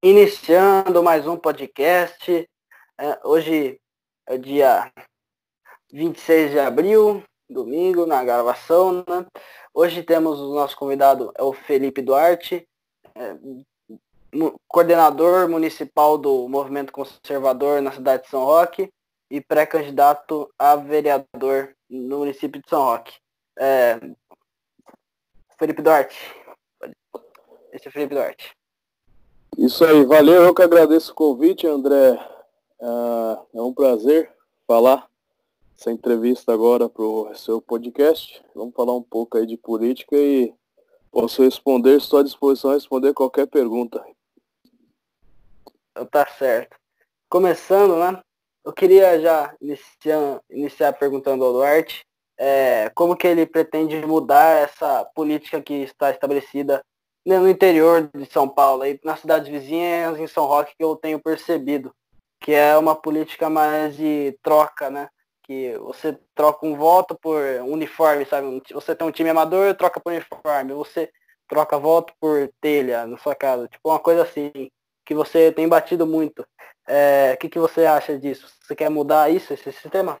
Iniciando mais um podcast. É, hoje é dia 26 de abril, domingo, na gravação. Né? Hoje temos o nosso convidado, é o Felipe Duarte, é, coordenador municipal do Movimento Conservador na cidade de São Roque e pré-candidato a vereador no município de São Roque. É, Felipe Duarte. Esse é Felipe Duarte. Isso aí, valeu. Eu que agradeço o convite, André. Uh, é um prazer falar essa entrevista agora para o seu podcast. Vamos falar um pouco aí de política e posso responder, estou à disposição a responder qualquer pergunta. Tá certo. Começando, né? Eu queria já iniciar, iniciar perguntando ao Duarte é, como que ele pretende mudar essa política que está estabelecida no interior de São Paulo, aí nas cidades vizinhas, em São Roque, que eu tenho percebido, que é uma política mais de troca, né? Que você troca um voto por uniforme, sabe? Você tem um time amador, troca por uniforme. Você troca voto por telha na sua casa. Tipo, uma coisa assim, que você tem batido muito. O é, que, que você acha disso? Você quer mudar isso, esse sistema?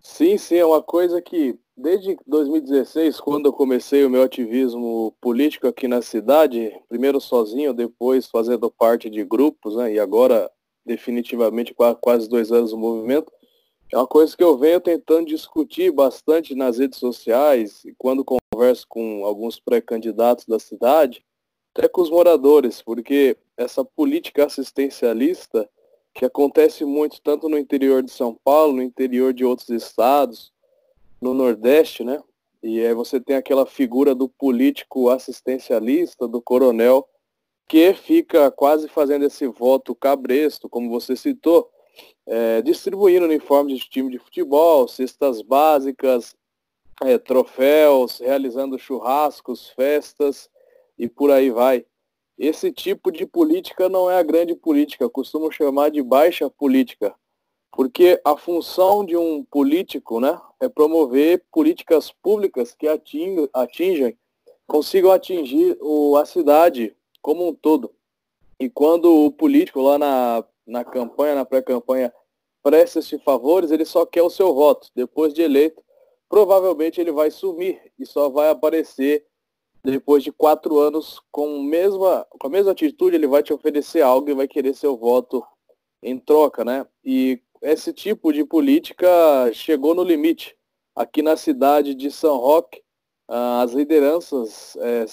Sim, sim, é uma coisa que desde 2016, quando eu comecei o meu ativismo político aqui na cidade, primeiro sozinho, depois fazendo parte de grupos, né, e agora definitivamente quase dois anos no movimento, é uma coisa que eu venho tentando discutir bastante nas redes sociais e quando converso com alguns pré-candidatos da cidade, até com os moradores, porque essa política assistencialista que acontece muito tanto no interior de São Paulo, no interior de outros estados, no Nordeste, né? E aí você tem aquela figura do político assistencialista, do coronel, que fica quase fazendo esse voto cabresto, como você citou, é, distribuindo uniformes de time de futebol, cestas básicas, é, troféus, realizando churrascos, festas e por aí vai. Esse tipo de política não é a grande política, eu costumo chamar de baixa política, porque a função de um político né, é promover políticas públicas que atingam, atingem, consigam atingir o, a cidade como um todo. E quando o político lá na, na campanha, na pré-campanha, presta esses favores, ele só quer o seu voto. Depois de eleito, provavelmente ele vai sumir e só vai aparecer depois de quatro anos, com, mesma, com a mesma atitude, ele vai te oferecer algo e vai querer seu voto em troca, né? E esse tipo de política chegou no limite. Aqui na cidade de São Roque, ah, as lideranças é,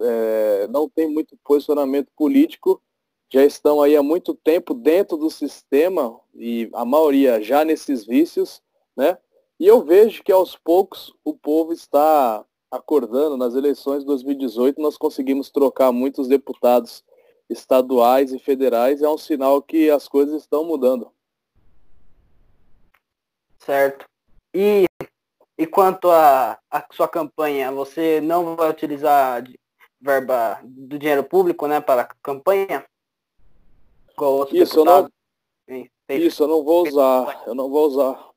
é, não têm muito posicionamento político, já estão aí há muito tempo dentro do sistema e a maioria já nesses vícios, né? E eu vejo que aos poucos o povo está acordando, nas eleições de 2018 nós conseguimos trocar muitos deputados estaduais e federais, é um sinal que as coisas estão mudando. Certo. E, e quanto à sua campanha, você não vai utilizar verba do dinheiro público né, para a campanha? Isso eu, não, isso, eu não vou usar. Eu não vou usar.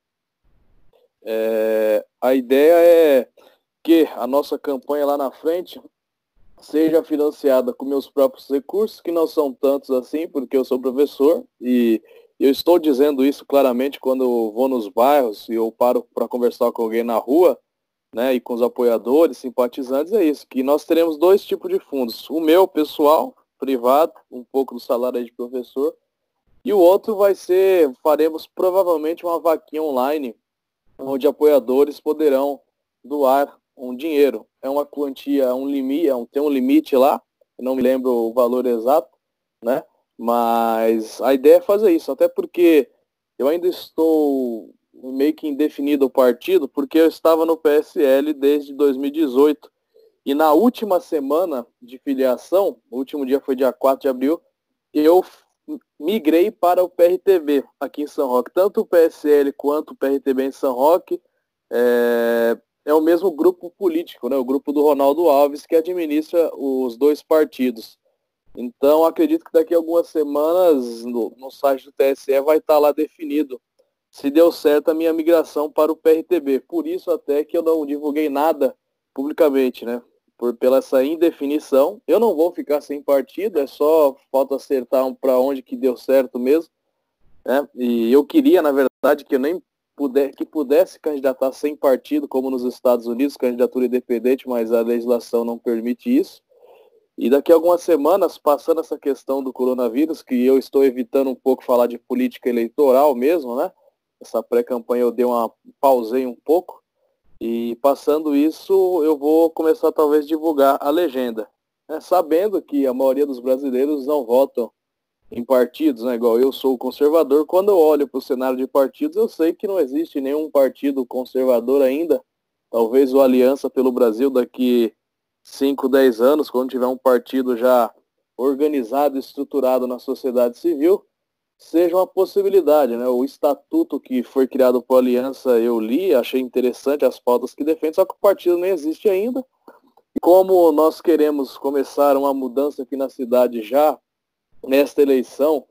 É, a ideia é que a nossa campanha lá na frente seja financiada com meus próprios recursos, que não são tantos assim, porque eu sou professor e eu estou dizendo isso claramente quando vou nos bairros e eu paro para conversar com alguém na rua, né, e com os apoiadores, simpatizantes, é isso, que nós teremos dois tipos de fundos. O meu, pessoal, privado, um pouco do salário de professor, e o outro vai ser, faremos provavelmente uma vaquinha online, onde apoiadores poderão doar um dinheiro. É uma quantia, um limite, é tem um limite lá, não me lembro o valor exato, né? Mas a ideia é fazer isso, até porque eu ainda estou meio que indefinido o partido, porque eu estava no PSL desde 2018. E na última semana de filiação, o último dia foi dia 4 de abril, eu migrei para o PRTB aqui em São Roque. Tanto o PSL quanto o PRTB em São Roque é, é o mesmo grupo político, né? o grupo do Ronaldo Alves, que administra os dois partidos. Então, acredito que daqui a algumas semanas, no, no site do TSE, vai estar lá definido se deu certo a minha migração para o PRTB. Por isso até que eu não divulguei nada publicamente, né? por pela essa indefinição. Eu não vou ficar sem partido, é só falta acertar um para onde que deu certo mesmo. Né? E eu queria, na verdade, que eu nem puder, que pudesse candidatar sem partido, como nos Estados Unidos, candidatura independente, mas a legislação não permite isso. E daqui a algumas semanas, passando essa questão do coronavírus, que eu estou evitando um pouco falar de política eleitoral mesmo, né? Essa pré-campanha eu dei uma pausei um pouco. E passando isso, eu vou começar talvez divulgar a legenda. Né? Sabendo que a maioria dos brasileiros não votam em partidos, né? Igual eu sou conservador, quando eu olho para o cenário de partidos, eu sei que não existe nenhum partido conservador ainda. Talvez o Aliança pelo Brasil daqui 5, 10 anos, quando tiver um partido já organizado estruturado na sociedade civil, seja uma possibilidade, né? O estatuto que foi criado por Aliança eu li, achei interessante as pautas que defende, só que o partido nem existe ainda. E como nós queremos começar uma mudança aqui na cidade já nesta eleição,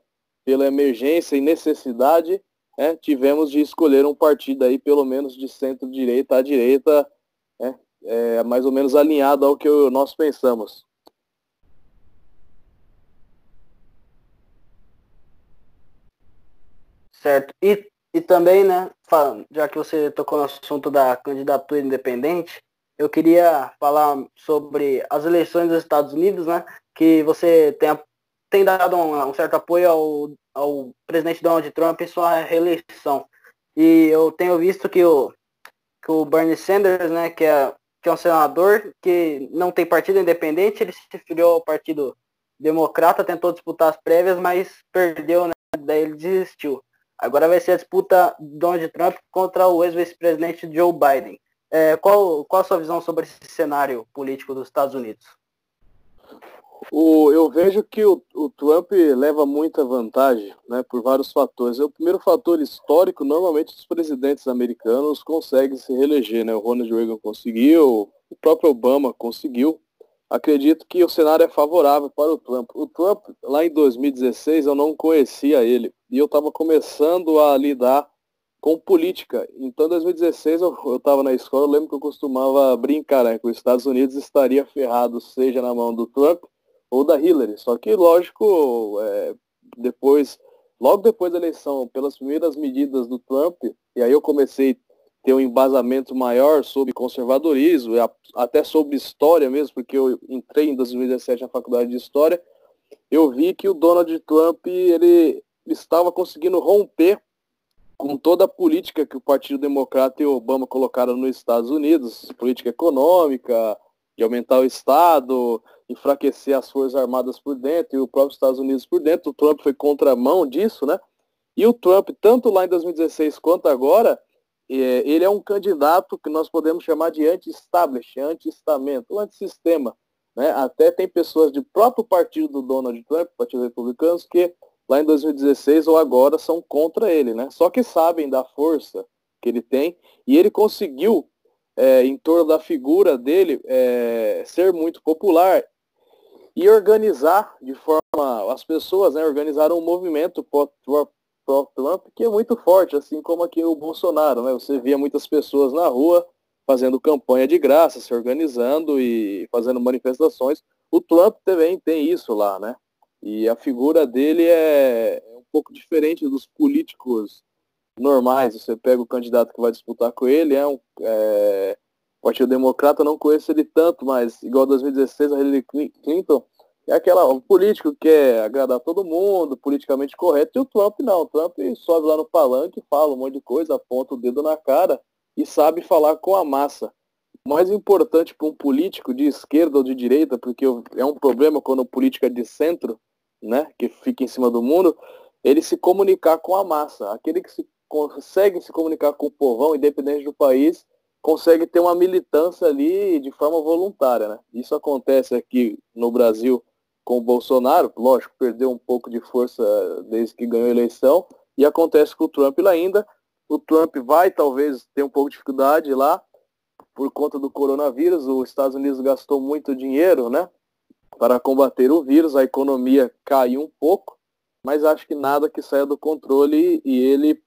pela emergência e necessidade, né, tivemos de escolher um partido aí, pelo menos de centro-direita à direita, né, é, mais ou menos alinhado ao que nós pensamos. Certo. E, e também, né, já que você tocou no assunto da candidatura independente, eu queria falar sobre as eleições dos Estados Unidos, né, que você tem tem dado um, um certo apoio ao, ao presidente Donald Trump em sua reeleição. E eu tenho visto que o, que o Bernie Sanders, né, que é, que é um senador que não tem partido independente, ele se filiou ao Partido Democrata, tentou disputar as prévias, mas perdeu, né, daí ele desistiu. Agora vai ser a disputa Donald Trump contra o ex-vice-presidente Joe Biden. É, qual, qual a sua visão sobre esse cenário político dos Estados Unidos? O, eu vejo que o, o, Trump leva muita vantagem, né, por vários fatores. O primeiro fator histórico, normalmente os presidentes americanos conseguem se reeleger, né? O Ronald Reagan conseguiu, o próprio Obama conseguiu. Acredito que o cenário é favorável para o Trump. O Trump, lá em 2016, eu não conhecia ele e eu estava começando a lidar com política. Então, em 2016, eu estava na escola, eu lembro que eu costumava brincar, né, que os Estados Unidos estaria ferrado, seja na mão do Trump ou da Hillary. Só que, lógico, é, depois, logo depois da eleição, pelas primeiras medidas do Trump, e aí eu comecei a ter um embasamento maior sobre conservadorismo, até sobre história mesmo, porque eu entrei em 2017 na faculdade de História, eu vi que o Donald Trump, ele estava conseguindo romper com toda a política que o Partido Democrata e Obama colocaram nos Estados Unidos, política econômica, de aumentar o Estado, enfraquecer as Forças Armadas por dentro e o próprio Estados Unidos por dentro. O Trump foi contramão disso, né? E o Trump, tanto lá em 2016 quanto agora, é, ele é um candidato que nós podemos chamar de anti-establish, anti-estamento, anti-sistema. Né? Até tem pessoas do próprio partido do Donald Trump, Partido Republicano, que lá em 2016 ou agora são contra ele, né? Só que sabem da força que ele tem e ele conseguiu é, em torno da figura dele é, ser muito popular e organizar de forma as pessoas né, organizaram um movimento pró-Trump que é muito forte, assim como aqui o Bolsonaro, né? Você via muitas pessoas na rua fazendo campanha de graça, se organizando e fazendo manifestações. O Trump também tem isso lá, né? E a figura dele é, é um pouco diferente dos políticos normais. Você pega o candidato que vai disputar com ele, é um é, Partido Democrata, não conheço ele tanto, mas igual 2016, a Hillary Clinton é aquela político que quer agradar todo mundo, politicamente correto, e o Trump não. O Trump sobe lá no palanque, fala um monte de coisa, aponta o dedo na cara e sabe falar com a massa. O mais importante para um político de esquerda ou de direita, porque é um problema quando o político é de centro, né, que fica em cima do mundo, ele se comunicar com a massa. Aquele que se consegue se comunicar com o povão, independente do país, consegue ter uma militância ali de forma voluntária. Né? Isso acontece aqui no Brasil com o Bolsonaro, lógico, perdeu um pouco de força desde que ganhou a eleição, e acontece com o Trump lá ainda. O Trump vai talvez ter um pouco de dificuldade lá por conta do coronavírus. Os Estados Unidos gastou muito dinheiro, né, para combater o vírus, a economia caiu um pouco, mas acho que nada que saia do controle e ele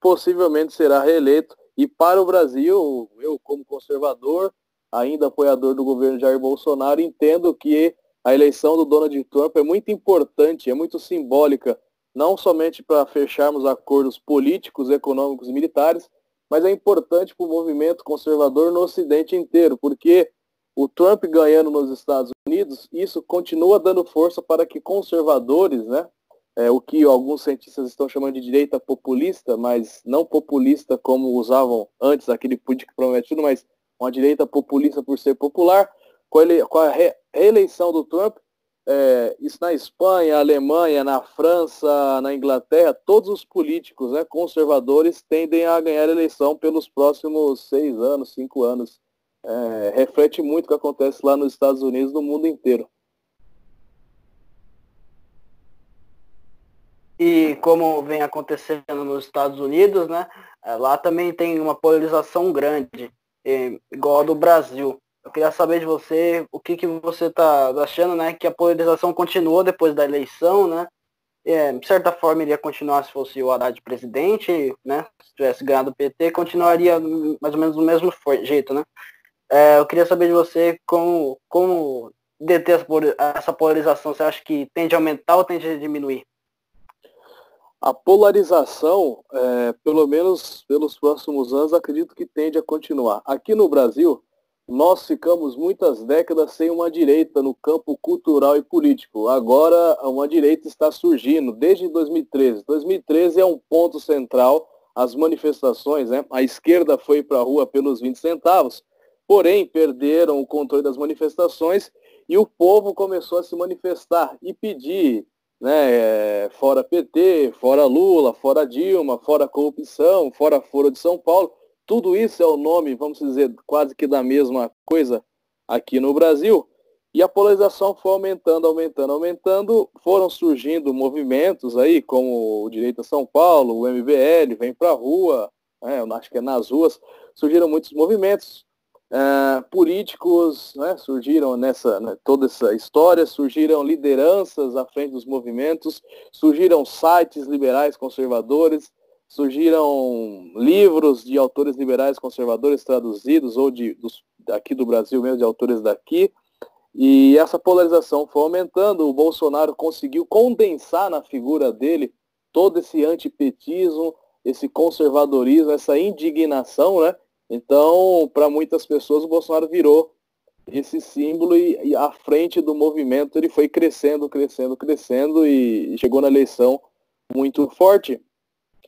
possivelmente será reeleito. E para o Brasil, eu como conservador, ainda apoiador do governo Jair Bolsonaro, entendo que a eleição do Donald Trump é muito importante, é muito simbólica, não somente para fecharmos acordos políticos, econômicos e militares, mas é importante para o movimento conservador no Ocidente inteiro, porque o Trump ganhando nos Estados Unidos, isso continua dando força para que conservadores, né, é, o que alguns cientistas estão chamando de direita populista, mas não populista como usavam antes aquele político prometido, mas uma direita populista por ser popular, com, ele, com a re, reeleição do Trump, é, isso na Espanha, Alemanha, na França, na Inglaterra, todos os políticos né, conservadores tendem a ganhar a eleição pelos próximos seis anos, cinco anos. É, reflete muito o que acontece lá nos Estados Unidos no mundo inteiro. E como vem acontecendo nos Estados Unidos, né, é, lá também tem uma polarização grande, igual a do Brasil. Eu queria saber de você o que, que você está achando, né? Que a polarização continuou depois da eleição, né? É, de certa forma iria continuar se fosse o Haddad presidente, né? Se tivesse ganhado o PT, continuaria mais ou menos do mesmo jeito, né? É, eu queria saber de você como, como deter essa polarização. Você acha que tende a aumentar ou tende a diminuir? A polarização, é, pelo menos pelos próximos anos, acredito que tende a continuar. Aqui no Brasil, nós ficamos muitas décadas sem uma direita no campo cultural e político. Agora, uma direita está surgindo desde 2013. 2013 é um ponto central. As manifestações, né? a esquerda foi para a rua pelos 20 centavos, porém perderam o controle das manifestações e o povo começou a se manifestar e pedir né, fora PT, fora Lula, fora Dilma, fora corrupção, fora Foro de São Paulo. Tudo isso é o nome, vamos dizer, quase que da mesma coisa aqui no Brasil. E a polarização foi aumentando, aumentando, aumentando. Foram surgindo movimentos aí, como o Direito a São Paulo, o MBL, Vem Pra Rua, né, eu acho que é nas ruas. Surgiram muitos movimentos. Uh, políticos né, surgiram nessa né, toda essa história, surgiram lideranças à frente dos movimentos, surgiram sites liberais conservadores, surgiram livros de autores liberais conservadores traduzidos, ou de, dos, aqui do Brasil mesmo, de autores daqui, e essa polarização foi aumentando. O Bolsonaro conseguiu condensar na figura dele todo esse antipetismo, esse conservadorismo, essa indignação, né? Então, para muitas pessoas, o Bolsonaro virou esse símbolo e, e à frente do movimento ele foi crescendo, crescendo, crescendo e chegou na eleição muito forte.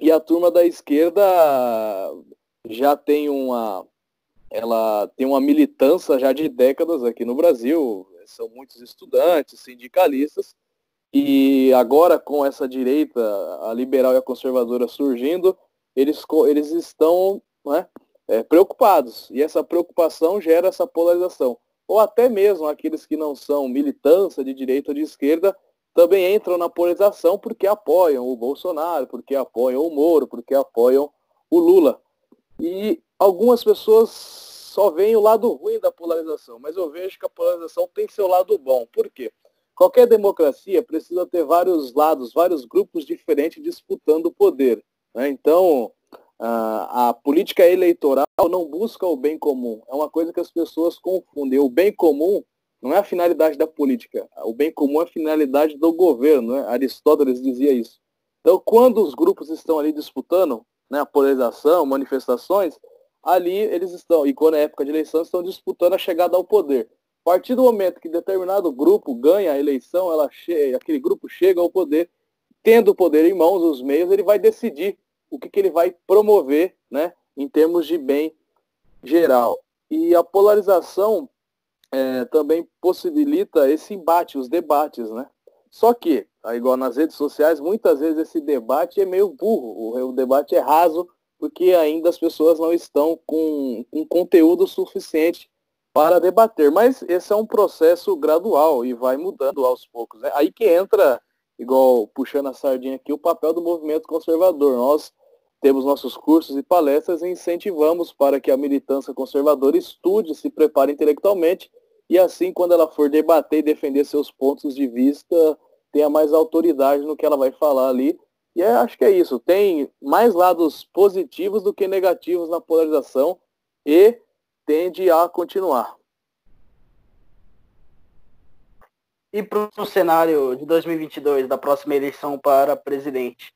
E a turma da esquerda já tem uma ela tem uma militância já de décadas aqui no Brasil, são muitos estudantes, sindicalistas, e agora com essa direita, a liberal e a conservadora surgindo, eles, eles estão né, é, preocupados, e essa preocupação gera essa polarização. Ou até mesmo aqueles que não são militância de direita ou de esquerda, também entram na polarização porque apoiam o Bolsonaro, porque apoiam o Moro, porque apoiam o Lula. E algumas pessoas só veem o lado ruim da polarização, mas eu vejo que a polarização tem seu lado bom. Por quê? Qualquer democracia precisa ter vários lados, vários grupos diferentes disputando o poder. Né? Então, a, a política eleitoral não busca o bem comum. É uma coisa que as pessoas confundem. O bem comum não é a finalidade da política. O bem comum é a finalidade do governo. Né? Aristóteles dizia isso. Então, quando os grupos estão ali disputando né, a polarização, manifestações, ali eles estão, e quando é época de eleição, estão disputando a chegada ao poder. A partir do momento que determinado grupo ganha a eleição, ela aquele grupo chega ao poder, tendo o poder em mãos, os meios, ele vai decidir o que, que ele vai promover né, em termos de bem geral. E a polarização é, também possibilita esse embate, os debates, né? Só que, igual nas redes sociais, muitas vezes esse debate é meio burro, o, debate é raso, porque ainda as pessoas não estão com, com conteúdo suficiente para debater. Mas esse é um processo gradual e vai mudando aos poucos. Né? Aí que entra, igual puxando a sardinha aqui, o papel do movimento conservador. Nós temos nossos cursos e palestras e incentivamos para que a militância conservadora estude, se prepare intelectualmente e assim, quando ela for debater e defender seus pontos de vista, tenha mais autoridade no que ela vai falar ali. E é, acho que é isso. Tem mais lados positivos do que negativos na polarização e tende a continuar. E para o cenário de 2022, da próxima eleição para presidente,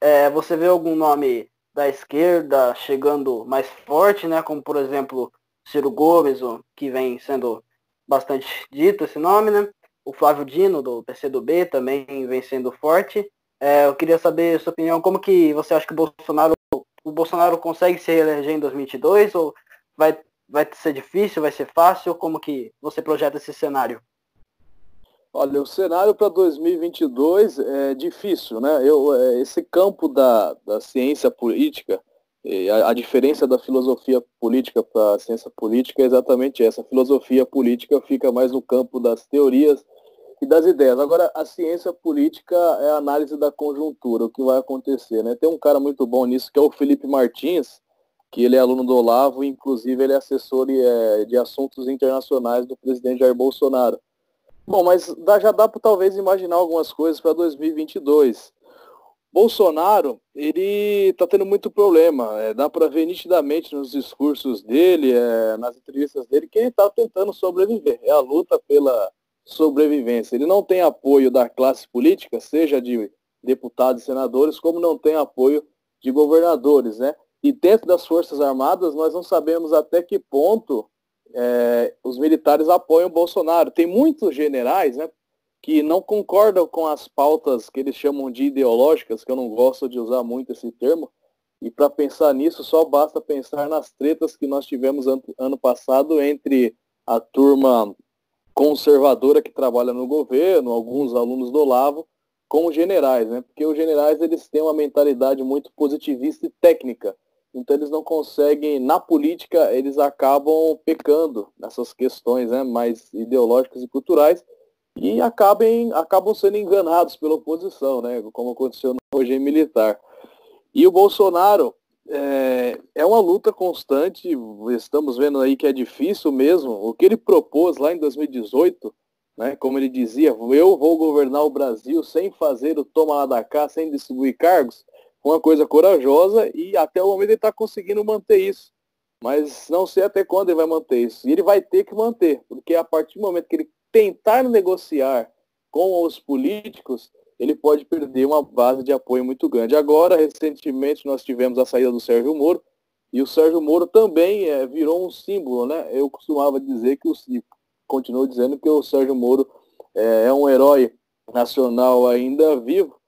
é, você vê algum nome da esquerda chegando mais forte, né? Como, por exemplo, Ciro Gomes, que vem sendo bastante dito esse nome, né? O Flávio Dino, do PCdoB, também vem sendo forte. É, eu queria saber sua opinião, como que você acha que o Bolsonaro, o Bolsonaro consegue se reeleger em 2022 ou vai, vai ser difícil, vai ser fácil? Como que você projeta esse cenário? Olha, o cenário para 2022 é difícil, né? Eu, é, esse campo da, da ciência política, a, a diferença da filosofia política para a ciência política é exatamente essa. A filosofia política fica mais no campo das teorias e das ideias. Agora, a ciência política é a análise da conjuntura, o que vai acontecer, né? Tem um cara muito bom nisso, que é o Felipe Martins, que ele é aluno do Olavo, inclusive ele é assessor é, de assuntos internacionais do presidente Jair Bolsonaro. Bom, mas já dá para talvez imaginar algumas coisas para 2022. Bolsonaro, ele está tendo muito problema. É, dá para ver nitidamente nos discursos dele, é, nas entrevistas dele, que ele está tentando sobreviver. É a luta pela sobrevivência. Ele não tem apoio da classe política, seja de deputados e senadores, como não tem apoio de governadores, né? E dentro das Forças Armadas, nós não sabemos até que ponto é, os militares apoiam o Bolsonaro. Tem muitos generais né, que não concordam com as pautas que eles chamam de ideológicas, que eu não gosto de usar muito esse termo, e para pensar nisso só basta pensar nas tretas que nós tivemos ano, ano passado entre a turma conservadora que trabalha no governo, alguns alunos do Olavo, com os generais, né? Porque os generais eles têm uma mentalidade muito positivista e técnica. Então eles não conseguem, na política, eles acabam pecando nessas questões né, mais ideológicas e culturais e acabem, acabam sendo enganados pela oposição, né, como aconteceu no regime militar. E o Bolsonaro é, é uma luta constante, estamos vendo aí que é difícil mesmo. O que ele propôs lá em 2018, né, como ele dizia, eu vou governar o Brasil sem fazer o toma lá da cá, sem distribuir cargos, uma coisa corajosa e até o momento ele está conseguindo manter isso. Mas não sei até quando ele vai manter isso. E ele vai ter que manter, porque a partir do momento que ele tentar negociar com os políticos, ele pode perder uma base de apoio muito grande. Agora, recentemente, nós tivemos a saída do Sérgio Moro, e o Sérgio Moro também é, virou um símbolo, né? Eu costumava dizer que o continuo dizendo que o Sérgio Moro é, é um herói nacional ainda vivo,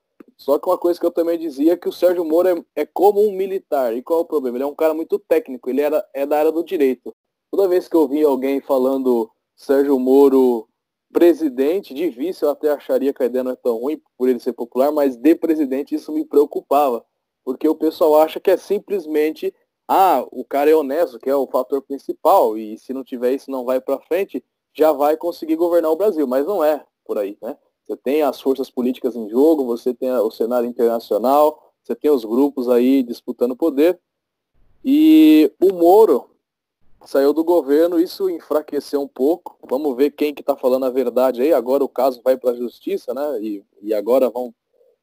só que uma coisa que eu também dizia é que o Sérgio Moro é, é, como um militar. E qual é o problema? Ele é um cara muito técnico, ele era, é da área do direito. Toda vez que eu via alguém falando Sérgio Moro presidente, de vice eu até acharia que a ideia não é tão ruim por ele ser popular, mas de presidente isso me preocupava. Porque o pessoal acha que é simplesmente, ah, o cara é honesto, que é o fator principal, e se não tiver isso não vai para frente, já vai conseguir governar o Brasil. Mas não é por aí, né? Você tem as forças políticas em jogo, você tem o cenário internacional, você tem os grupos aí disputando poder. E o Moro saiu do governo, isso enfraqueceu um pouco. Vamos ver quem que está falando a verdade aí. Agora o caso vai para a justiça, né? E, e agora vão,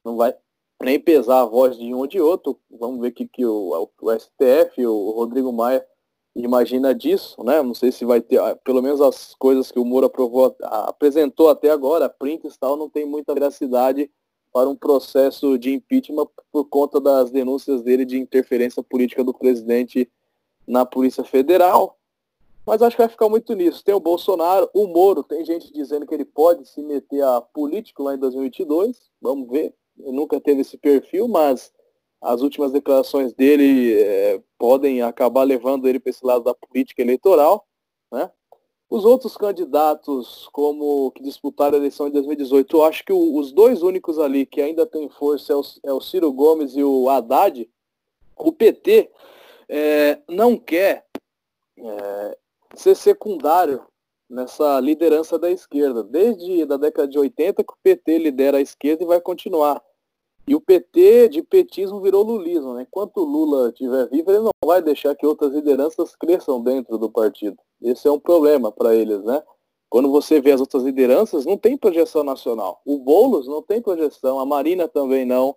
não vai nem pesar a voz de um ou de outro. Vamos ver que, que o, o STF, o Rodrigo Maia imagina disso, né? Não sei se vai ter, ah, pelo menos as coisas que o Moro aprovou, apresentou até agora, prints e tal, não tem muita veracidade para um processo de impeachment por conta das denúncias dele de interferência política do presidente na Polícia Federal. Mas acho que vai ficar muito nisso. Tem o Bolsonaro, o Moro, tem gente dizendo que ele pode se meter a político lá em 2022. Vamos ver. Ele nunca teve esse perfil, mas as últimas declarações dele é, podem acabar levando ele para esse lado da política eleitoral. Né? Os outros candidatos, como que disputaram a eleição em 2018, eu acho que o, os dois únicos ali que ainda têm força é o, é o Ciro Gomes e o Haddad. O PT é, não quer é, ser secundário nessa liderança da esquerda. Desde a década de 80 que o PT lidera a esquerda e vai continuar. E o PT de petismo virou lulismo. Né? Enquanto Lula estiver vivo, ele não vai deixar que outras lideranças cresçam dentro do partido. Esse é um problema para eles, né? Quando você vê as outras lideranças, não tem projeção nacional. O Boulos não tem projeção, a Marina também não.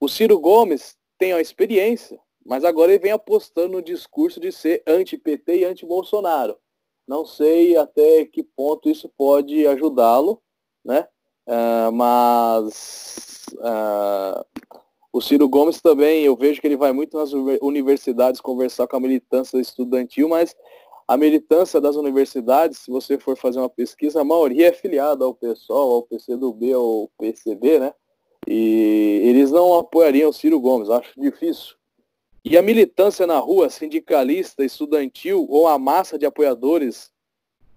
O Ciro Gomes tem a experiência, Mas agora ele vem apostando no discurso de ser anti-PT e anti-Bolsonaro. Não sei até que ponto isso pode ajudá-lo, né? Uh, mas uh, o Ciro Gomes também, eu vejo que ele vai muito nas universidades conversar com a militância estudantil, mas a militância das universidades, se você for fazer uma pesquisa, a maioria é filiada ao PSOL, ao PCdoB, ao PCB, né? E eles não apoiariam o Ciro Gomes, acho difícil. E a militância na rua, sindicalista, estudantil ou a massa de apoiadores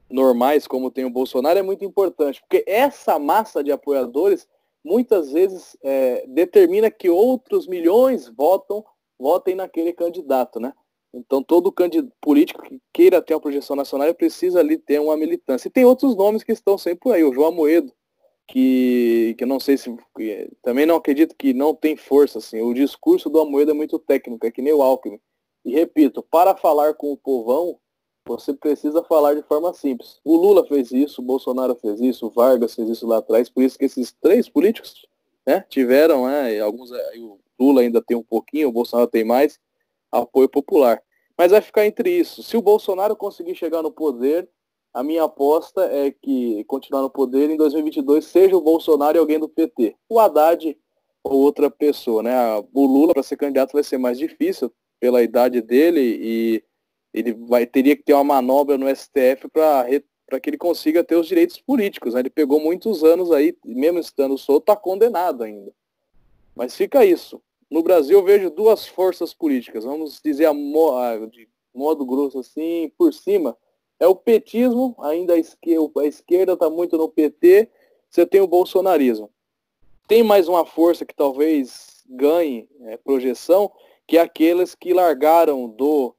normais, como tem o Bolsonaro, é muito importante, porque essa massa de apoiadores muitas vezes é, determina que outros milhões votam, votem naquele candidato, né? Então todo político que queira ter uma projeção nacional precisa ali ter uma militância. E tem outros nomes que estão sempre aí, o João Moedo, que, que não sei se. Também não acredito que não tem força, assim. O discurso do Amoedo é muito técnico, é que nem o Alckmin. E repito, para falar com o povão, você precisa falar de forma simples. O Lula fez isso, o Bolsonaro fez isso, o Vargas fez isso lá atrás, por isso que esses três políticos né, tiveram, né, alguns, o Lula ainda tem um pouquinho, o Bolsonaro tem mais, apoio popular. Mas vai ficar entre isso. Se o Bolsonaro conseguir chegar no poder, a minha aposta é que continuar no poder em 2022 seja o Bolsonaro e alguém do PT. O Haddad ou outra pessoa, né? O Lula para ser candidato vai ser mais difícil pela idade dele e ele vai teria que ter uma manobra no STF para que ele consiga ter os direitos políticos. Né? Ele pegou muitos anos aí, mesmo estando solto, está condenado ainda. Mas fica isso. No Brasil eu vejo duas forças políticas, vamos dizer a mo de modo grosso assim, por cima. É o petismo, ainda a esquerda, está muito no PT, você tem o bolsonarismo. Tem mais uma força que talvez ganhe é, projeção, que é aqueles que largaram do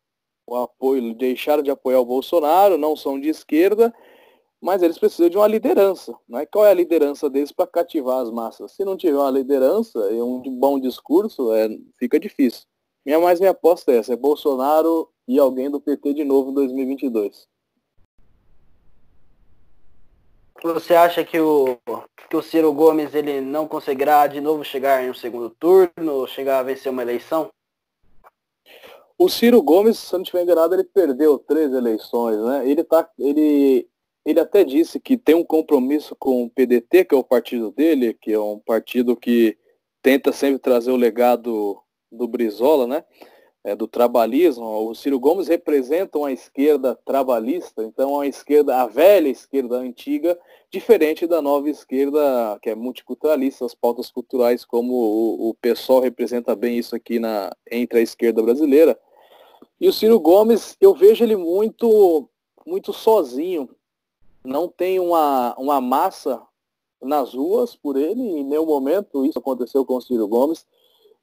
o apoio, deixaram de apoiar o Bolsonaro, não são de esquerda, mas eles precisam de uma liderança. Né? Qual é a liderança deles para cativar as massas? Se não tiver uma liderança e um bom discurso, é, fica difícil. Minha mais minha aposta é essa, é Bolsonaro e alguém do PT de novo em 2022. Você acha que o, que o Ciro Gomes ele não conseguirá de novo chegar em um segundo turno, chegar a vencer uma eleição? O Ciro Gomes, se eu não estiver enganado, ele perdeu três eleições, né? Ele, tá, ele, ele até disse que tem um compromisso com o PDT, que é o partido dele, que é um partido que tenta sempre trazer o legado do Brizola, né? É, do trabalhismo. O Ciro Gomes representa uma esquerda trabalhista, então a esquerda, a velha esquerda antiga, diferente da nova esquerda, que é multiculturalista, as pautas culturais, como o, o PSOL representa bem isso aqui na, entre a esquerda brasileira. E o Ciro Gomes, eu vejo ele muito, muito sozinho. Não tem uma, uma massa nas ruas por ele, em nenhum momento isso aconteceu com o Ciro Gomes.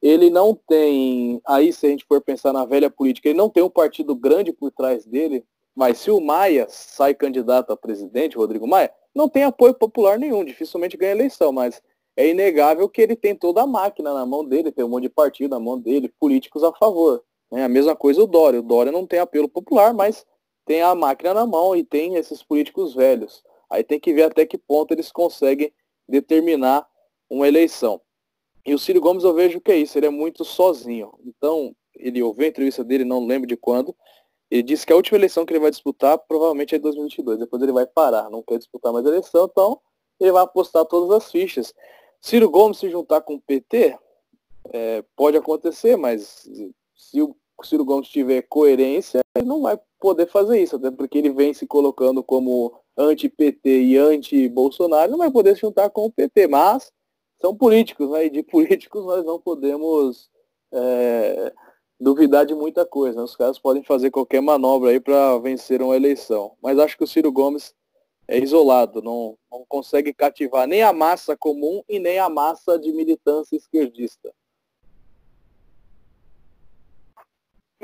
Ele não tem, aí se a gente for pensar na velha política, ele não tem um partido grande por trás dele, mas se o Maia sai candidato a presidente, Rodrigo Maia, não tem apoio popular nenhum, dificilmente ganha eleição, mas é inegável que ele tem toda a máquina na mão dele, tem um monte de partido na mão dele, políticos a favor. Né? A mesma coisa o Dória. O Dória não tem apelo popular, mas tem a máquina na mão e tem esses políticos velhos. Aí tem que ver até que ponto eles conseguem determinar uma eleição. E o Ciro Gomes eu vejo que é isso, ele é muito sozinho. Então, ele ouviu a entrevista dele, não lembro de quando, ele disse que a última eleição que ele vai disputar provavelmente é em 2022. Depois ele vai parar, não quer disputar mais eleição, então ele vai apostar todas as fichas. Ciro Gomes se juntar com o PT, é, pode acontecer, mas se o Ciro Gomes tiver coerência, ele não vai poder fazer isso, até porque ele vem se colocando como anti-PT e anti-Bolsonaro, não vai poder se juntar com o PT, mas são políticos, né? E de políticos nós não podemos é, duvidar de muita coisa. Né? Os caras podem fazer qualquer manobra aí para vencer uma eleição. Mas acho que o Ciro Gomes é isolado, não, não consegue cativar nem a massa comum e nem a massa de militância esquerdista.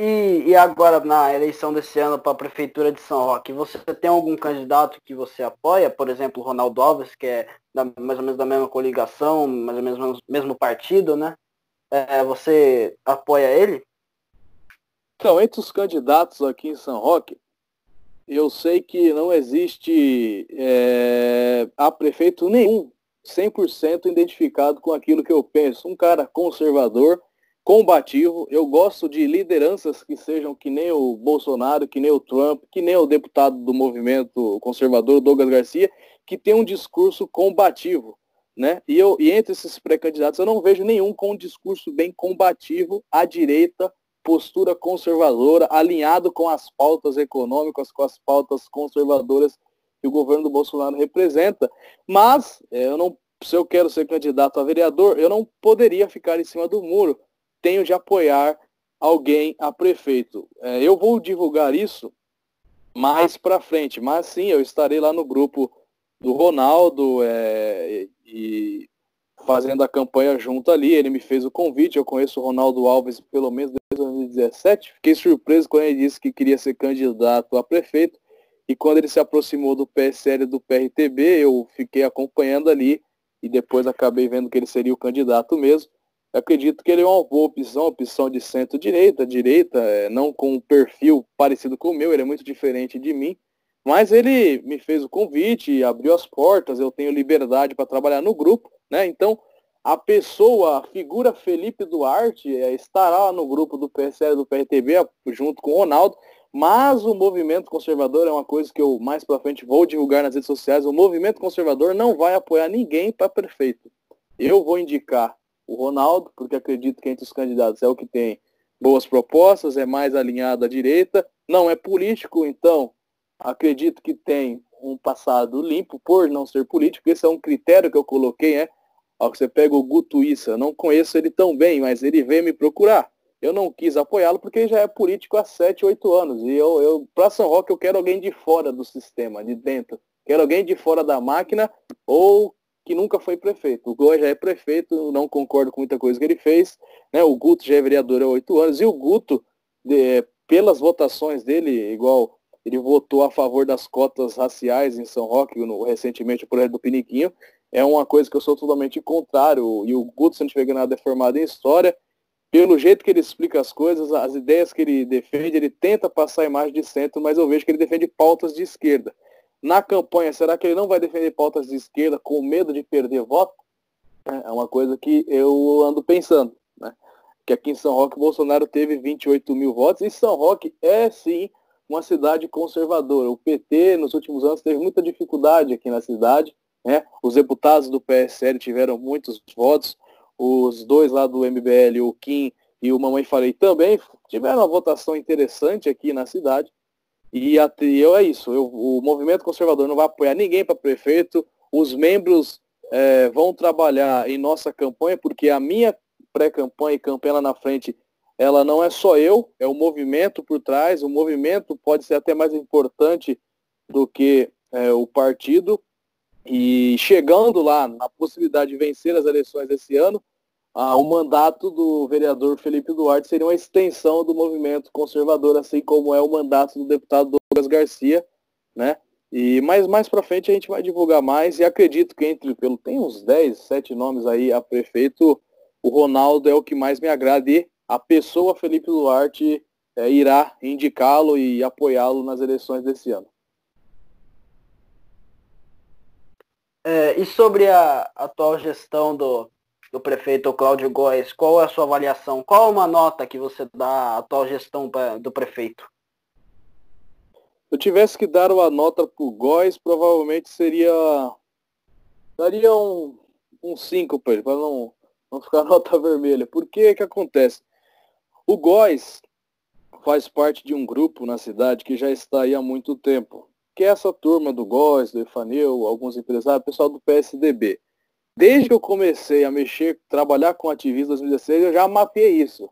E, e agora, na eleição desse ano para a Prefeitura de São Roque, você tem algum candidato que você apoia? Por exemplo, Ronaldo Alves, que é da, mais ou menos da mesma coligação, mais ou menos mesmo partido, né? É, você apoia ele? Então, entre os candidatos aqui em São Roque, eu sei que não existe é, a prefeito nenhum 100% identificado com aquilo que eu penso. Um cara conservador, combativo. Eu gosto de lideranças que sejam que nem o Bolsonaro, que nem o Trump, que nem o deputado do movimento conservador, Douglas Garcia, que tem um discurso combativo. Né? E, eu, e entre esses pré-candidatos eu não vejo nenhum com um discurso bem combativo à direita, postura conservadora, alinhado com as pautas econômicas, com as pautas conservadoras que o governo do Bolsonaro representa. Mas é, eu não, se eu quero ser candidato a vereador, eu não poderia ficar em cima do muro. Tenho de apoiar alguém a prefeito. É, eu vou divulgar isso mais para frente, mas sim, eu estarei lá no grupo do Ronaldo é, e fazendo a campanha junto ali. Ele me fez o convite, eu conheço o Ronaldo Alves pelo menos desde 2017. Fiquei surpreso quando ele disse que queria ser candidato a prefeito. E quando ele se aproximou do PSL do PRTB, eu fiquei acompanhando ali e depois acabei vendo que ele seria o candidato mesmo. Acredito que ele é uma boa opção, opção de centro-direita, direita, é, não com um perfil parecido com o meu, ele é muito diferente de mim. Mas ele me fez o convite, abriu as portas, eu tenho liberdade para trabalhar no grupo, né? Então, a pessoa, a figura Felipe Duarte é, estará no grupo do PSL do PRTB junto com o Ronaldo, mas o movimento conservador é uma coisa que eu mais para frente vou divulgar nas redes sociais. O movimento conservador não vai apoiar ninguém para prefeito. Eu vou indicar o Ronaldo, porque acredito que entre os candidatos é o que tem boas propostas, é mais alinhado à direita, não é político, então acredito que tem um passado limpo por não ser político. Esse é um critério que eu coloquei, né? Ó, você pega o Guto Issa, não conheço ele tão bem, mas ele veio me procurar. Eu não quis apoiá-lo porque ele já é político há 7, 8 anos. E eu, eu para São Roque, eu quero alguém de fora do sistema, de dentro. Quero alguém de fora da máquina ou que nunca foi prefeito. O Goa já é prefeito, não concordo com muita coisa que ele fez. Né? O Guto já é vereador há 8 anos. E o Guto, de, pelas votações dele, igual ele votou a favor das cotas raciais em São Roque, no, recentemente, o projeto do Piniquinho. É uma coisa que eu sou totalmente contrário. E o Guto, se não tiver nada, é formado em História. Pelo jeito que ele explica as coisas, as ideias que ele defende, ele tenta passar a imagem de centro, mas eu vejo que ele defende pautas de esquerda. Na campanha, será que ele não vai defender pautas de esquerda com medo de perder voto? É uma coisa que eu ando pensando. Né? Que aqui em São Roque, Bolsonaro teve 28 mil votos, e São Roque é sim uma cidade conservadora. O PT, nos últimos anos, teve muita dificuldade aqui na cidade. Né? Os deputados do PSL tiveram muitos votos. Os dois lá do MBL, o Kim e o Mamãe Falei, também tiveram uma votação interessante aqui na cidade. E eu é isso. Eu, o movimento conservador não vai apoiar ninguém para prefeito. Os membros é, vão trabalhar em nossa campanha, porque a minha pré-campanha e campanha lá na frente ela não é só eu, é o movimento por trás. O movimento pode ser até mais importante do que é, o partido. E chegando lá na possibilidade de vencer as eleições desse ano, ah, o mandato do vereador Felipe Duarte seria uma extensão do movimento conservador, assim como é o mandato do deputado Douglas Garcia, né? E mais mais para frente a gente vai divulgar mais e acredito que entre pelo tem uns 10, 7 nomes aí a prefeito, o Ronaldo é o que mais me agrada e a pessoa Felipe Duarte é, irá indicá-lo e apoiá-lo nas eleições desse ano. É, e sobre a atual gestão do, do prefeito Cláudio Góes, qual é a sua avaliação? Qual é uma nota que você dá à atual gestão do prefeito? Se eu tivesse que dar uma nota para o Góes, provavelmente seria. daria um 5 um para ele, para não, não ficar nota vermelha. Por que que acontece? O Góis faz parte de um grupo na cidade que já está aí há muito tempo, que é essa turma do Góis, do Efaneu, alguns empresários, pessoal do PSDB. Desde que eu comecei a mexer, trabalhar com ativismo em 2016, eu já mapeei isso.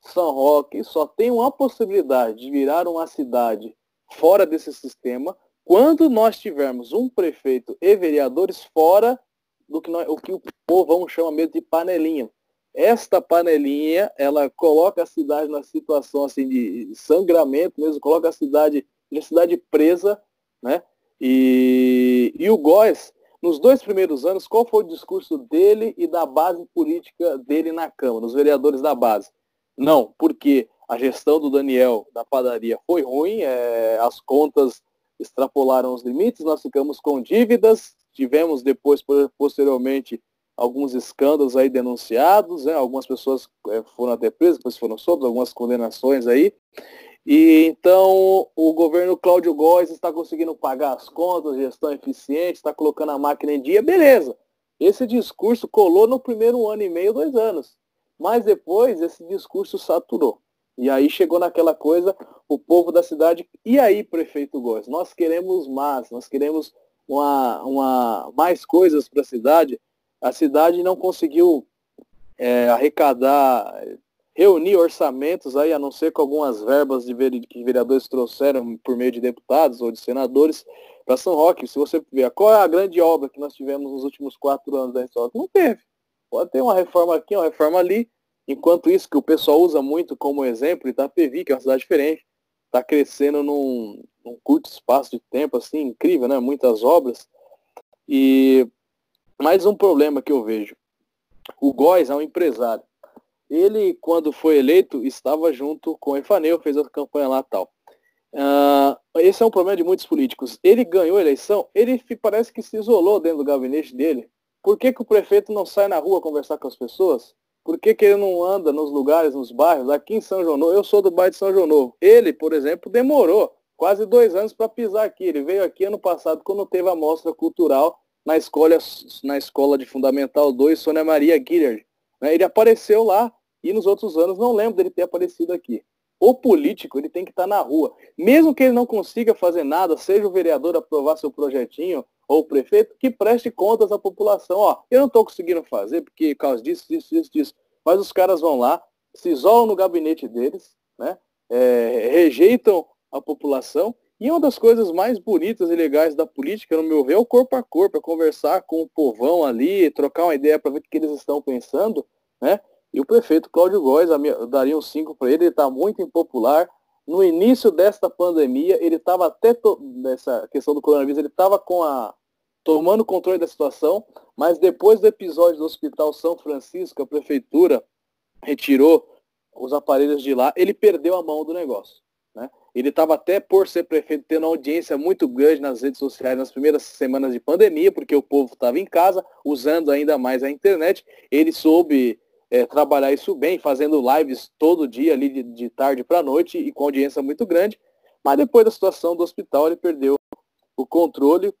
São Roque só tem uma possibilidade de virar uma cidade fora desse sistema quando nós tivermos um prefeito e vereadores fora do que, nós, o, que o povo chama mesmo de panelinha. Esta panelinha, ela coloca a cidade na situação assim de sangramento mesmo, coloca a cidade, a cidade presa, né? E, e o Góes, nos dois primeiros anos, qual foi o discurso dele e da base política dele na Câmara, os vereadores da base? Não, porque a gestão do Daniel da padaria foi ruim, é, as contas extrapolaram os limites, nós ficamos com dívidas, tivemos depois, posteriormente, alguns escândalos aí denunciados, né? algumas pessoas é, foram até presas, depois foram soltas, algumas condenações aí. E então o governo Cláudio Góes está conseguindo pagar as contas, gestão eficiente, está colocando a máquina em dia, beleza. Esse discurso colou no primeiro ano e meio, dois anos. Mas depois esse discurso saturou. E aí chegou naquela coisa, o povo da cidade, e aí, prefeito Góes, nós queremos mais, nós queremos uma, uma, mais coisas para a cidade. A cidade não conseguiu é, arrecadar reunir orçamentos aí, a não ser com algumas verbas de que vereadores trouxeram por meio de deputados ou de senadores para São Roque. Se você ver qual é a grande obra que nós tivemos nos últimos quatro anos da história, não teve. Pode ter uma reforma aqui, uma reforma ali. Enquanto isso, que o pessoal usa muito como exemplo, Itapevi, que é uma cidade diferente, está crescendo num, num curto espaço de tempo, assim, incrível, né? Muitas obras. E mais um problema que eu vejo. O Góis é um empresário. Ele, quando foi eleito, estava junto com o Efaneu, fez a campanha lá tal. Uh, esse é um problema de muitos políticos. Ele ganhou a eleição, ele parece que se isolou dentro do gabinete dele. Por que, que o prefeito não sai na rua conversar com as pessoas? Por que, que ele não anda nos lugares, nos bairros? Aqui em São João Novo, eu sou do bairro de São João Novo. Ele, por exemplo, demorou quase dois anos para pisar aqui. Ele veio aqui ano passado quando teve a mostra cultural na escola, na escola de Fundamental 2, Sônia Maria Guilherme. Né? Ele apareceu lá e nos outros anos não lembro dele ter aparecido aqui. O político, ele tem que estar na rua. Mesmo que ele não consiga fazer nada, seja o vereador aprovar seu projetinho, ou o prefeito, que preste contas à população. Ó, eu não estou conseguindo fazer, porque por causa disso, disso, disso, disso. Mas os caras vão lá, se isolam no gabinete deles, né? É, rejeitam a população. E uma das coisas mais bonitas e legais da política, no meu ver, é o corpo a corpo, é conversar com o povão ali, trocar uma ideia para ver o que eles estão pensando, né? E o prefeito Cláudio Góes, eu daria um 5 para ele, ele está muito impopular. No início desta pandemia, ele estava até nessa questão do coronavírus, ele estava com a tomando controle da situação, mas depois do episódio do Hospital São Francisco, a prefeitura retirou os aparelhos de lá, ele perdeu a mão do negócio. Né? Ele estava até por ser prefeito tendo uma audiência muito grande nas redes sociais nas primeiras semanas de pandemia, porque o povo estava em casa, usando ainda mais a internet. Ele soube é, trabalhar isso bem, fazendo lives todo dia ali de, de tarde para noite e com audiência muito grande. Mas depois da situação do hospital, ele perdeu o controle.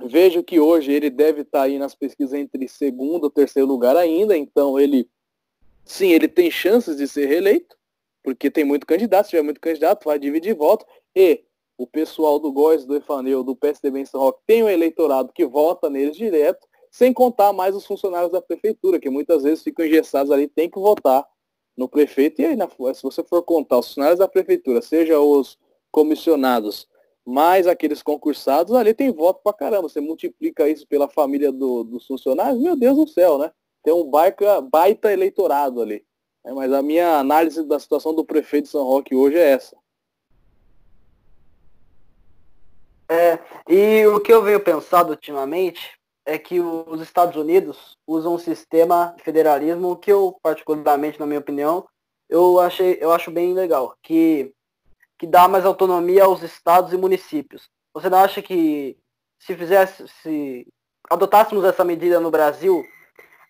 Vejo que hoje ele deve estar tá aí nas pesquisas entre segundo e terceiro lugar ainda, então ele, sim, ele tem chances de ser reeleito, porque tem muito candidato, se tiver muito candidato, vai dividir voto, e o pessoal do Góis, do Efaneu, do PSDB em São Roque tem um eleitorado que vota neles direto, sem contar mais os funcionários da prefeitura, que muitas vezes ficam engessados ali, tem que votar no prefeito. E aí, na, se você for contar os funcionários da prefeitura, seja os comissionados, mais aqueles concursados, ali tem voto pra caramba. Você multiplica isso pela família do, dos funcionários, meu Deus do céu, né? Tem um baita, baita eleitorado ali. É, mas a minha análise da situação do prefeito de São Roque hoje é essa. É, e o que eu venho pensando ultimamente é que os Estados Unidos usam um sistema de federalismo que eu, particularmente, na minha opinião, eu achei, eu acho bem legal, que, que dá mais autonomia aos estados e municípios. Você não acha que se fizesse, se adotássemos essa medida no Brasil,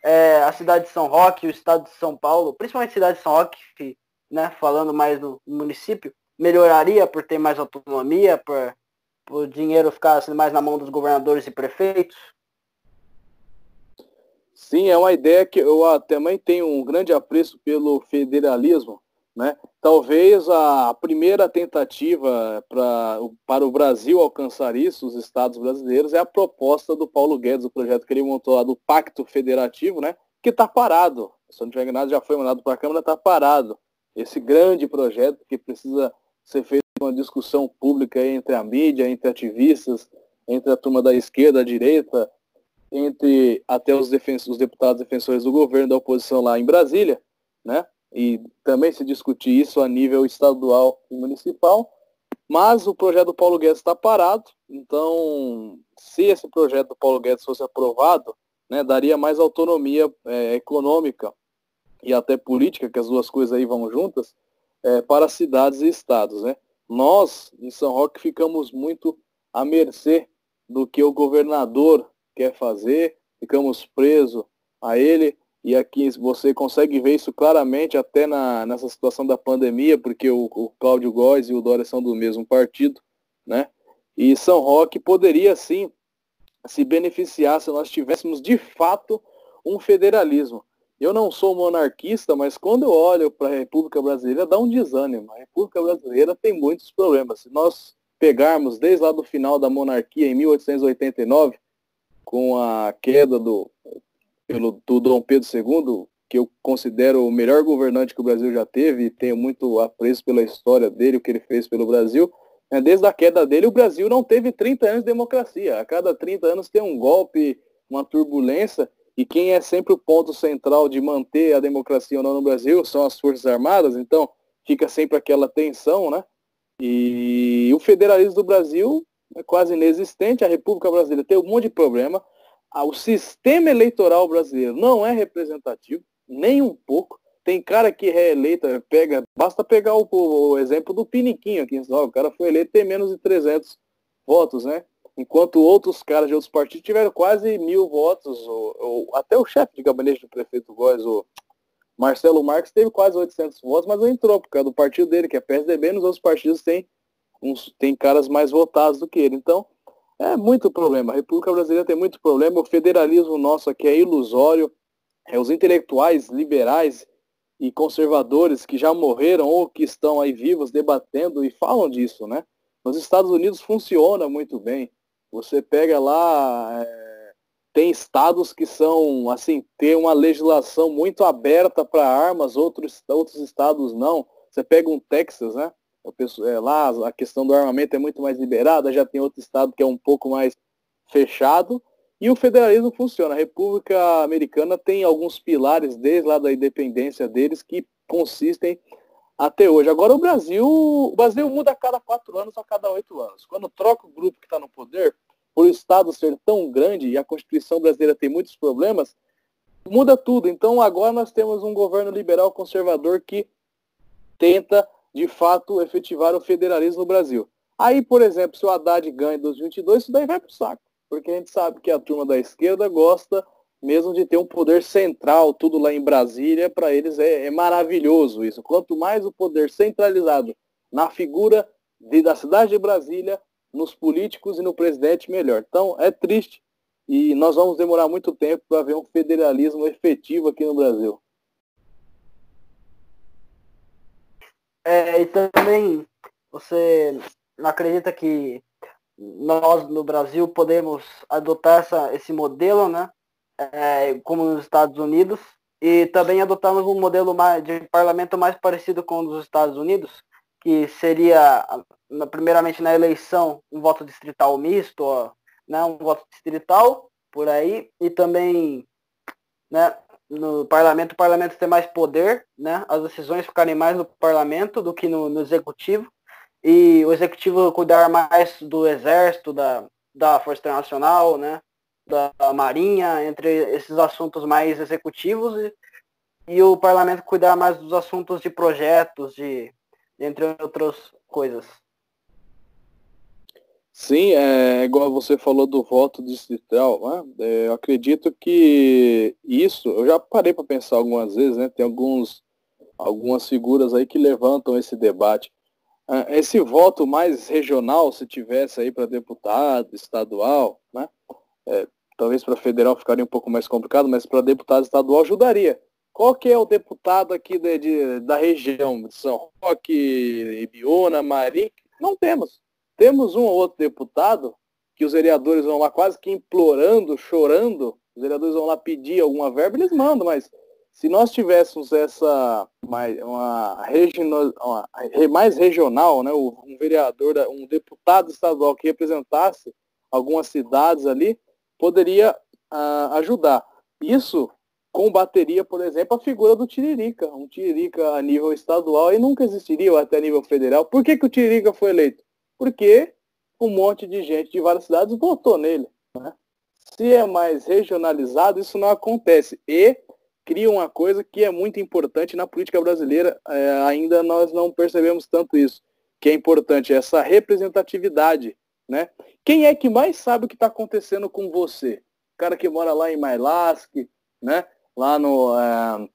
é, a cidade de São Roque, o estado de São Paulo, principalmente a cidade de São Roque, né, falando mais no município, melhoraria por ter mais autonomia, por, por dinheiro ficar assim, mais na mão dos governadores e prefeitos? Sim, é uma ideia que eu também tenho um grande apreço pelo federalismo. Né? Talvez a primeira tentativa pra, para o Brasil alcançar isso, os estados brasileiros, é a proposta do Paulo Guedes, o projeto que ele montou lá do Pacto Federativo, né? que está parado. Se não tiver já foi mandado para a Câmara, está parado. Esse grande projeto que precisa ser feito uma discussão pública entre a mídia, entre ativistas, entre a turma da esquerda, da direita, entre até os, os deputados defensores do governo da oposição lá em Brasília, né? E também se discutir isso a nível estadual e municipal. Mas o projeto do Paulo Guedes está parado, então se esse projeto do Paulo Guedes fosse aprovado, né, daria mais autonomia é, econômica e até política, que as duas coisas aí vão juntas, é, para cidades e estados. Né? Nós, em São Roque, ficamos muito à mercê do que o governador quer fazer, ficamos presos a ele. E aqui você consegue ver isso claramente até na, nessa situação da pandemia, porque o, o Cláudio Góes e o Dória são do mesmo partido, né? E São Roque poderia sim se beneficiar se nós tivéssemos de fato um federalismo. Eu não sou monarquista, mas quando eu olho para a República Brasileira dá um desânimo. A República Brasileira tem muitos problemas. Se nós pegarmos desde lá do final da monarquia em 1889, com a queda do, pelo, do Dom Pedro II, que eu considero o melhor governante que o Brasil já teve e tenho muito apreço pela história dele, o que ele fez pelo Brasil. Né, desde a queda dele, o Brasil não teve 30 anos de democracia. A cada 30 anos tem um golpe, uma turbulência, e quem é sempre o ponto central de manter a democracia ou não no Brasil são as Forças Armadas, então fica sempre aquela tensão, né? E o federalismo do Brasil é quase inexistente, a República Brasileira tem um monte de problema, ah, o sistema eleitoral brasileiro não é representativo, nem um pouco. Tem cara que é eleito, pega, basta pegar o, o exemplo do Piniquinho aqui em São Paulo, o cara foi eleito tem menos de 300 votos, né? Enquanto outros caras de outros partidos tiveram quase mil votos, ou, ou até o chefe de gabinete do prefeito Góes, o Marcelo Marques, teve quase 800 votos, mas não entrou por causa do partido dele, que é PSDB, nos outros partidos tem, uns, tem caras mais votados do que ele. Então, é muito problema. A República Brasileira tem muito problema. O federalismo nosso aqui é ilusório. É, os intelectuais liberais e conservadores que já morreram ou que estão aí vivos debatendo e falam disso, né? Nos Estados Unidos funciona muito bem. Você pega lá, é, tem estados que são, assim, tem uma legislação muito aberta para armas, outros, outros estados não. Você pega um Texas, né? É, lá a questão do armamento é muito mais liberada, já tem outro estado que é um pouco mais fechado, e o federalismo funciona. A República Americana tem alguns pilares desde lá da independência deles que consistem até hoje. Agora o Brasil, o Brasil muda a cada quatro anos, a cada oito anos. Quando troca o grupo que está no poder, por o Estado ser tão grande e a Constituição brasileira tem muitos problemas, muda tudo. Então agora nós temos um governo liberal conservador que tenta de fato efetivar o federalismo no Brasil. Aí, por exemplo, se o Haddad ganha em 2022, isso daí vai para o saco. Porque a gente sabe que a turma da esquerda gosta mesmo de ter um poder central, tudo lá em Brasília, para eles é, é, maravilhoso isso. Quanto mais o poder centralizado na figura de, da cidade de Brasília, nos políticos e no presidente, melhor. Então, é triste e nós vamos demorar muito tempo para ver um federalismo efetivo aqui no Brasil. É, e também você não acredita que nós no Brasil podemos adotar essa, esse modelo, né? É, como nos Estados Unidos, e também adotarmos um modelo mais, de parlamento mais parecido com o dos Estados Unidos, que seria, primeiramente na eleição, um voto distrital misto, né? um voto distrital por aí, e também né, no parlamento, o parlamento tem mais poder, né? As decisões ficarem mais no parlamento do que no, no executivo. E o executivo cuidar mais do exército, da, da Força Internacional, né? Da, da Marinha, entre esses assuntos mais executivos. E, e o parlamento cuidar mais dos assuntos de projetos, de entre outras coisas. Sim, é igual você falou do voto distrital, né? É, eu acredito que isso, eu já parei para pensar algumas vezes, né? Tem alguns, algumas figuras aí que levantam esse debate. É, esse voto mais regional, se tivesse aí para deputado, estadual, né? É, talvez para federal ficaria um pouco mais complicado, mas para deputado estadual ajudaria. Qual que é o deputado aqui de, de, da região de São Roque, Ibiúna, Marim? Não temos. Temos um ou outro deputado que os vereadores vão lá quase que implorando, chorando, os vereadores vão lá pedir alguma verba, eles mandam, mas se nós tivéssemos essa mais, uma, regional, uma, mais regional, né, um vereador, um deputado estadual que representasse algumas cidades ali, poderia uh, ajudar. Isso combateria, por exemplo, a figura do Tiririca. Um Tiririca a nível estadual e nunca existiria até a nível federal. Por que, que o Tiririca foi eleito? Porque um monte de gente de várias cidades votou nele. Né? Se é mais regionalizado, isso não acontece. E cria uma coisa que é muito importante na política brasileira, é, ainda nós não percebemos tanto isso, que é importante essa representatividade. Né? Quem é que mais sabe o que está acontecendo com você? O cara que mora lá em Mailasque, né, lá no, é,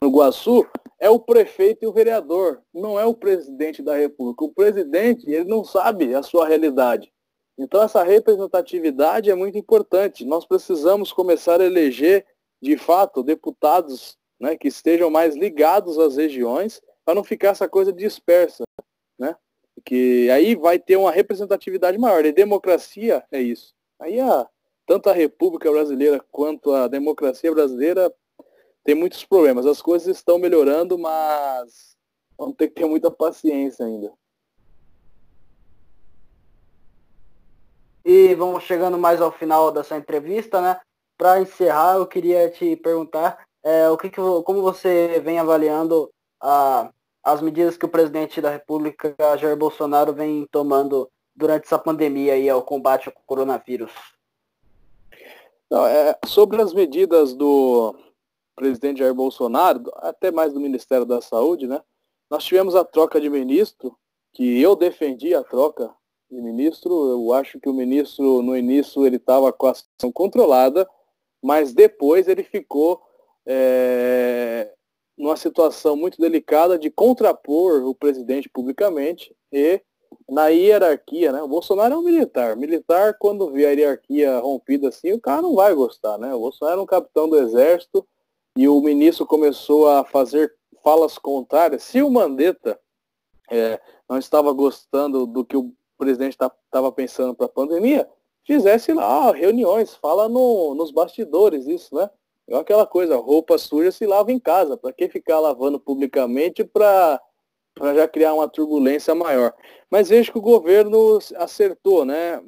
no Guaçu, é o prefeito e o vereador, não é o presidente da República. O presidente, ele não sabe a sua realidade. Então essa representatividade é muito importante. Nós precisamos começar a eleger, de fato, deputados né, que estejam mais ligados às regiões, para não ficar essa coisa dispersa. Né? Que aí vai ter uma representatividade maior. E democracia é isso. Aí a, tanto a República Brasileira quanto a democracia brasileira tem muitos problemas. As coisas estão melhorando, mas vamos ter que ter muita paciência ainda. E vamos chegando mais ao final dessa entrevista, né? Para encerrar, eu queria te perguntar é, o que, que como você vem avaliando a, as medidas que o presidente da República, Jair Bolsonaro, vem tomando durante essa pandemia e ao combate ao coronavírus. Não, é, sobre as medidas do presidente Jair Bolsonaro, até mais do Ministério da Saúde, né? Nós tivemos a troca de ministro, que eu defendi a troca de ministro. Eu acho que o ministro, no início, ele estava com a situação controlada, mas depois ele ficou é, numa situação muito delicada de contrapor o presidente publicamente e na hierarquia, né? O Bolsonaro é um militar. Militar, quando vê a hierarquia rompida assim, o cara não vai gostar, né? O Bolsonaro é um capitão do exército e o ministro começou a fazer falas contrárias. Se o Mandetta é, não estava gostando do que o presidente estava tá, pensando para a pandemia, fizesse lá reuniões, fala no, nos bastidores isso, né? É aquela coisa, roupa suja se lava em casa, para que ficar lavando publicamente para já criar uma turbulência maior. Mas vejo que o governo acertou, né?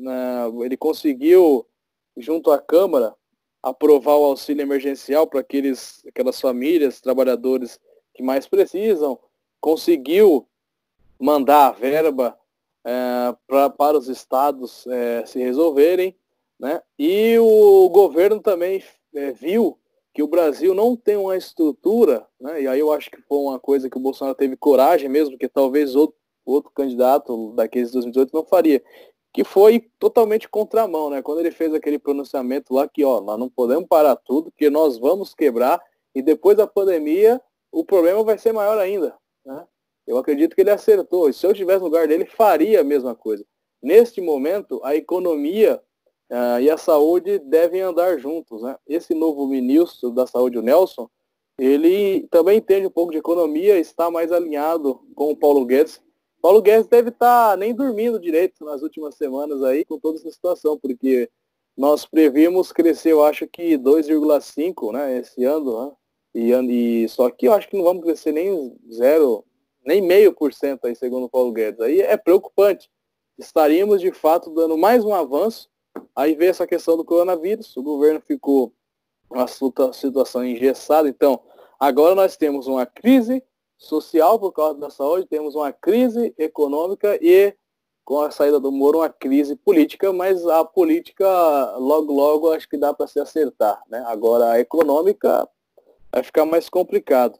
Ele conseguiu, junto à Câmara, aprovar o auxílio emergencial para aqueles, aquelas famílias, trabalhadores que mais precisam, conseguiu mandar a verba é, pra, para os estados é, se resolverem, né? E o governo também é, viu que o Brasil não tem uma estrutura, né? E aí eu acho que foi uma coisa que o Bolsonaro teve coragem mesmo, que talvez outro, outro candidato daqueles de 2018 não faria, que foi totalmente contramão, né? Quando ele fez aquele pronunciamento lá que, ó, nós não podemos parar tudo, que nós vamos quebrar e depois da pandemia o problema vai ser maior ainda, né? Eu acredito que ele acertou. E se eu estivesse no lugar dele, faria a mesma coisa. Neste momento, a economia uh, e a saúde devem andar juntos. Né? Esse novo ministro da Saúde, o Nelson, ele também entende um pouco de economia, está mais alinhado com o Paulo Guedes. Paulo Guedes deve estar tá nem dormindo direito nas últimas semanas aí com toda essa situação, porque nós previmos crescer, eu acho que 2,5 né, esse ano, né? E, e, só que eu acho que não vamos crescer nem zero, nem meio por cento aí, segundo o Paulo Guedes. Aí é preocupante. Estaríamos, de fato, dando mais um avanço. Aí vem essa questão do coronavírus. O governo ficou uma situação engessada. Então, agora nós temos uma crise social por causa da saúde, temos uma crise econômica e, com a saída do Moro, uma crise política, mas a política, logo, logo, acho que dá para se acertar. Né? Agora, a econômica vai ficar mais complicado.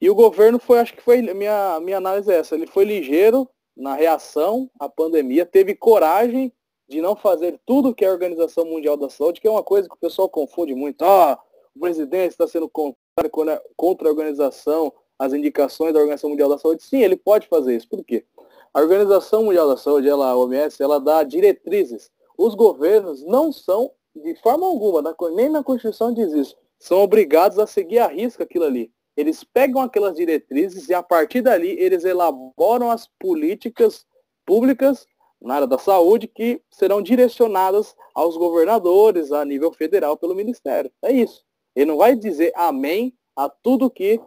E o governo foi, acho que foi, minha, minha análise é essa, ele foi ligeiro na reação à pandemia, teve coragem de não fazer tudo que a Organização Mundial da Saúde, que é uma coisa que o pessoal confunde muito. Ah, o presidente está sendo contrário contra a organização, as indicações da Organização Mundial da Saúde. Sim, ele pode fazer isso. Por quê? A Organização Mundial da Saúde, ela, a OMS, ela dá diretrizes. Os governos não são, de forma alguma, nem na Constituição diz isso, são obrigados a seguir a risca aquilo ali. Eles pegam aquelas diretrizes e a partir dali eles elaboram as políticas públicas na área da saúde que serão direcionadas aos governadores a nível federal pelo Ministério. É isso. Ele não vai dizer amém a tudo que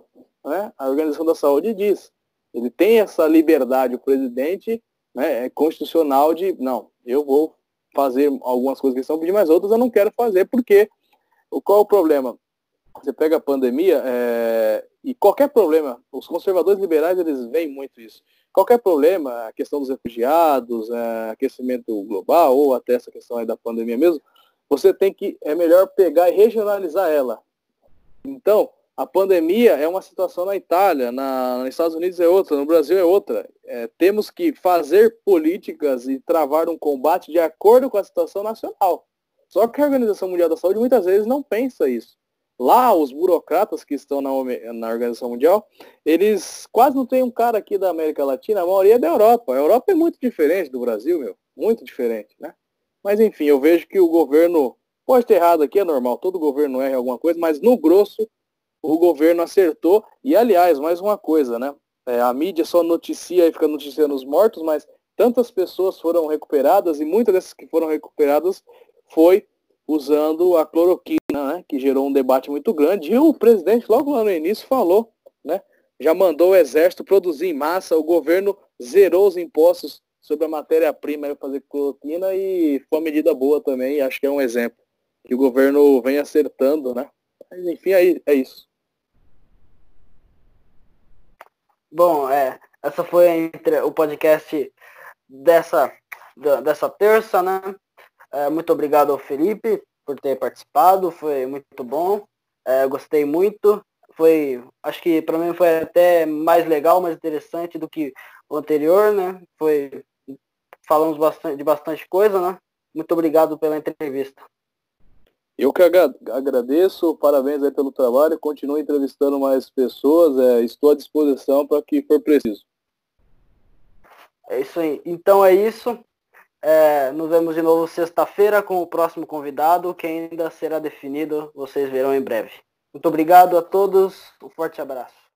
né, a Organização da Saúde diz. Ele tem essa liberdade, o presidente né, é constitucional de, não, eu vou fazer algumas coisas que são pedir, mas outras eu não quero fazer, porque qual é o problema? Você pega a pandemia é, e qualquer problema, os conservadores liberais eles veem muito isso. Qualquer problema, a questão dos refugiados, é, aquecimento global ou até essa questão da pandemia mesmo, você tem que, é melhor pegar e regionalizar ela. Então, a pandemia é uma situação na Itália, na, nos Estados Unidos é outra, no Brasil é outra. É, temos que fazer políticas e travar um combate de acordo com a situação nacional. Só que a Organização Mundial da Saúde muitas vezes não pensa isso. Lá, os burocratas que estão na, na Organização Mundial, eles quase não tem um cara aqui da América Latina, a maioria é da Europa. A Europa é muito diferente do Brasil, meu. Muito diferente, né? Mas enfim, eu vejo que o governo, pode ter errado aqui, é normal, todo governo erra alguma coisa, mas no grosso, o governo acertou. E aliás, mais uma coisa, né? É, a mídia só noticia e fica noticiando os mortos, mas tantas pessoas foram recuperadas e muitas dessas que foram recuperadas foi usando a cloroquina, né, que gerou um debate muito grande. E o presidente, logo lá no início, falou, né, já mandou o exército produzir em massa, o governo zerou os impostos sobre a matéria-prima para fazer cloroquina e foi uma medida boa também, acho que é um exemplo que o governo vem acertando, né? Mas, enfim, é, é isso. Bom, é, essa foi o podcast dessa, dessa terça, né? É, muito obrigado ao Felipe por ter participado, foi muito bom. É, gostei muito. Foi, acho que para mim foi até mais legal, mais interessante do que o anterior, né? Foi falamos bastante, de bastante coisa, né? Muito obrigado pela entrevista. Eu que agradeço, parabéns aí pelo trabalho, continue entrevistando mais pessoas, é, estou à disposição para que for preciso. É isso aí. Então é isso. É, nos vemos de novo sexta-feira com o próximo convidado, que ainda será definido, vocês verão em breve. Muito obrigado a todos, um forte abraço.